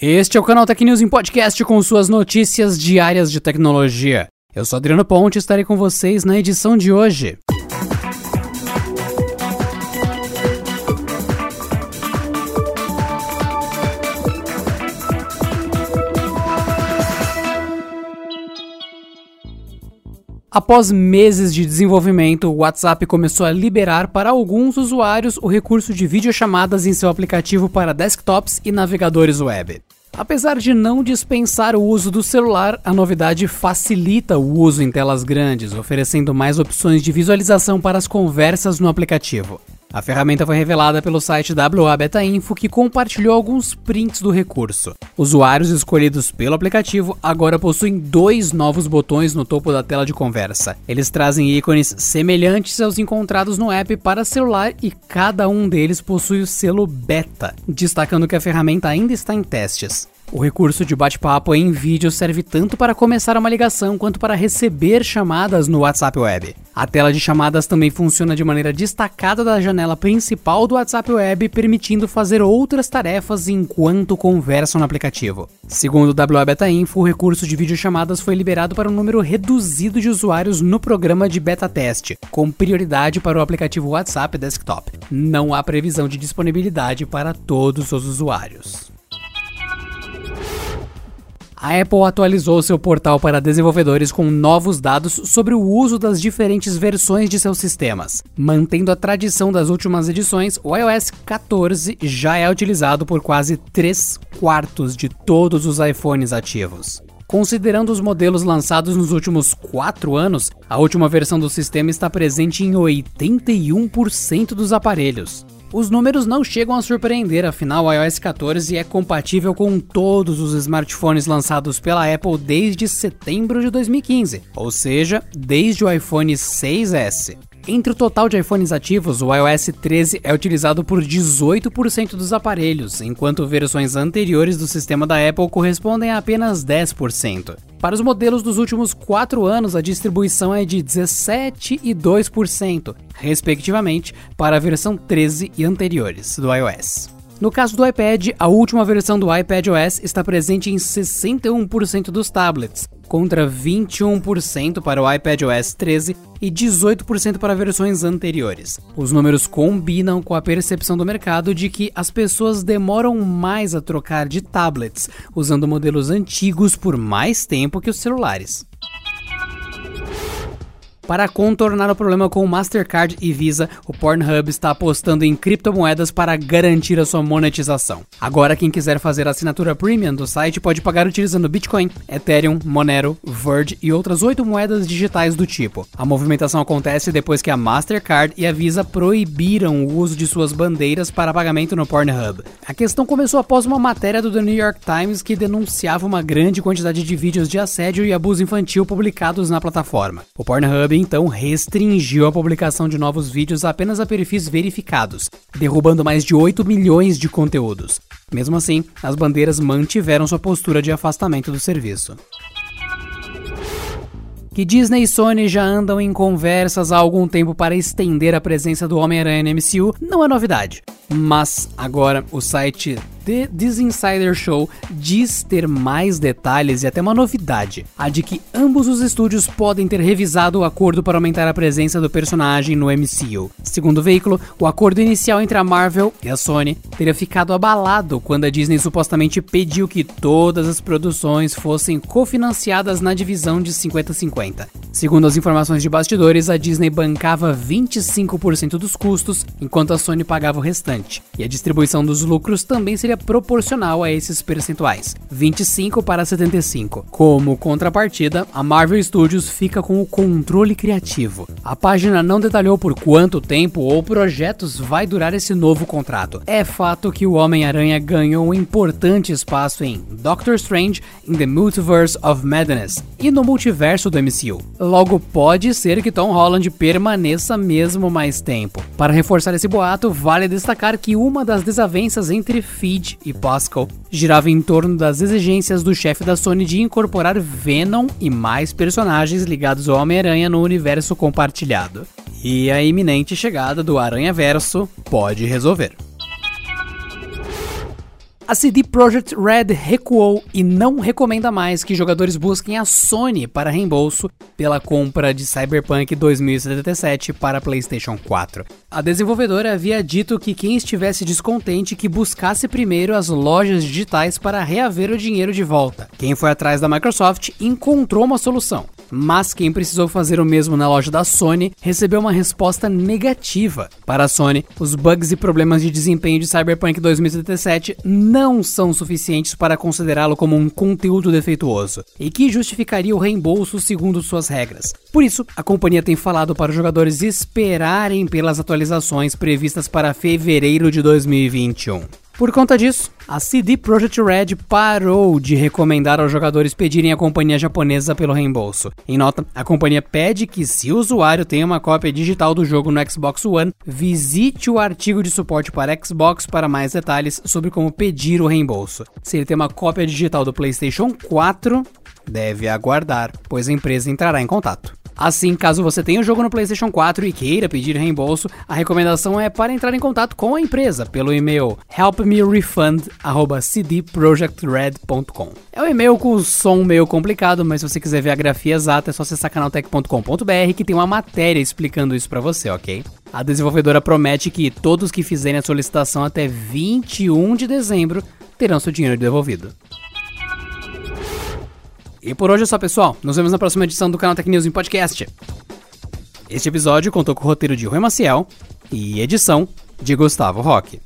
Este é o canal Tech News em podcast com suas notícias diárias de tecnologia. Eu sou Adriano Ponte e estarei com vocês na edição de hoje. Após meses de desenvolvimento, o WhatsApp começou a liberar para alguns usuários o recurso de videochamadas em seu aplicativo para desktops e navegadores web. Apesar de não dispensar o uso do celular, a novidade facilita o uso em telas grandes, oferecendo mais opções de visualização para as conversas no aplicativo. A ferramenta foi revelada pelo site WA Beta Info, que compartilhou alguns prints do recurso. Usuários escolhidos pelo aplicativo agora possuem dois novos botões no topo da tela de conversa. Eles trazem ícones semelhantes aos encontrados no app para celular e cada um deles possui o selo Beta, destacando que a ferramenta ainda está em testes. O recurso de bate-papo em vídeo serve tanto para começar uma ligação quanto para receber chamadas no WhatsApp Web. A tela de chamadas também funciona de maneira destacada da janela principal do WhatsApp Web, permitindo fazer outras tarefas enquanto conversam no aplicativo. Segundo o WA Beta Info, o recurso de videochamadas foi liberado para um número reduzido de usuários no programa de beta teste, com prioridade para o aplicativo WhatsApp Desktop. Não há previsão de disponibilidade para todos os usuários. A Apple atualizou seu portal para desenvolvedores com novos dados sobre o uso das diferentes versões de seus sistemas. Mantendo a tradição das últimas edições, o iOS 14 já é utilizado por quase 3 quartos de todos os iPhones ativos. Considerando os modelos lançados nos últimos 4 anos, a última versão do sistema está presente em 81% dos aparelhos. Os números não chegam a surpreender, afinal o iOS 14 é compatível com todos os smartphones lançados pela Apple desde setembro de 2015, ou seja, desde o iPhone 6S. Entre o total de iPhones ativos, o iOS 13 é utilizado por 18% dos aparelhos, enquanto versões anteriores do sistema da Apple correspondem a apenas 10%. Para os modelos dos últimos 4 anos, a distribuição é de 17% e 2%, respectivamente, para a versão 13 e anteriores do iOS. No caso do iPad, a última versão do iPadOS está presente em 61% dos tablets, contra 21% para o iPadOS 13 e 18% para versões anteriores. Os números combinam com a percepção do mercado de que as pessoas demoram mais a trocar de tablets, usando modelos antigos por mais tempo que os celulares. Para contornar o problema com o Mastercard e Visa, o Pornhub está apostando em criptomoedas para garantir a sua monetização. Agora, quem quiser fazer a assinatura premium do site pode pagar utilizando Bitcoin, Ethereum, Monero, Verge e outras oito moedas digitais do tipo. A movimentação acontece depois que a Mastercard e a Visa proibiram o uso de suas bandeiras para pagamento no Pornhub. A questão começou após uma matéria do The New York Times que denunciava uma grande quantidade de vídeos de assédio e abuso infantil publicados na plataforma. O Pornhub então restringiu a publicação de novos vídeos apenas a perfis verificados, derrubando mais de 8 milhões de conteúdos. Mesmo assim, as bandeiras mantiveram sua postura de afastamento do serviço. Que Disney e Sony já andam em conversas há algum tempo para estender a presença do Homem-Aranha no MCU não é novidade. Mas agora o site The This Insider Show diz ter mais detalhes e até uma novidade: a de que ambos os estúdios podem ter revisado o acordo para aumentar a presença do personagem no MCU. Segundo o veículo, o acordo inicial entre a Marvel e a Sony teria ficado abalado quando a Disney supostamente pediu que todas as produções fossem cofinanciadas na divisão de 50-50. Segundo as informações de bastidores, a Disney bancava 25% dos custos, enquanto a Sony pagava o restante. E a distribuição dos lucros também seria proporcional a esses percentuais, 25 para 75. Como contrapartida, a Marvel Studios fica com o controle criativo. A página não detalhou por quanto tempo ou projetos vai durar esse novo contrato. É fato que o Homem-Aranha ganhou um importante espaço em Doctor Strange in the Multiverse of Madness e no multiverso do MCU. Logo, pode ser que Tom Holland permaneça mesmo mais tempo. Para reforçar esse boato, vale destacar que uma das desavenças entre Feed e Pascal girava em torno das exigências do chefe da Sony de incorporar Venom e mais personagens ligados ao Homem-Aranha no universo compartilhado. E a iminente chegada do Aranha Verso pode resolver. A CD Projekt Red recuou e não recomenda mais que jogadores busquem a Sony para reembolso pela compra de Cyberpunk 2077 para PlayStation 4. A desenvolvedora havia dito que quem estivesse descontente que buscasse primeiro as lojas digitais para reaver o dinheiro de volta. Quem foi atrás da Microsoft encontrou uma solução. Mas quem precisou fazer o mesmo na loja da Sony recebeu uma resposta negativa. Para a Sony, os bugs e problemas de desempenho de Cyberpunk 2077 não são suficientes para considerá-lo como um conteúdo defeituoso e que justificaria o reembolso segundo suas regras. Por isso, a companhia tem falado para os jogadores esperarem pelas atualizações previstas para fevereiro de 2021. Por conta disso, a CD Projekt Red parou de recomendar aos jogadores pedirem a companhia japonesa pelo reembolso. Em nota, a companhia pede que, se o usuário tem uma cópia digital do jogo no Xbox One, visite o artigo de suporte para Xbox para mais detalhes sobre como pedir o reembolso. Se ele tem uma cópia digital do PlayStation 4, deve aguardar, pois a empresa entrará em contato. Assim, caso você tenha o jogo no PlayStation 4 e queira pedir reembolso, a recomendação é para entrar em contato com a empresa pelo e-mail helpmerefund@cdprojectred.com. É um e-mail com som meio complicado, mas se você quiser ver a grafia exata, é só acessar canaltech.com.br que tem uma matéria explicando isso para você, ok? A desenvolvedora promete que todos que fizerem a solicitação até 21 de dezembro terão seu dinheiro devolvido. E por hoje é só, pessoal. Nos vemos na próxima edição do canal Tech News em Podcast. Este episódio contou com o roteiro de Rui Maciel e edição de Gustavo Roque.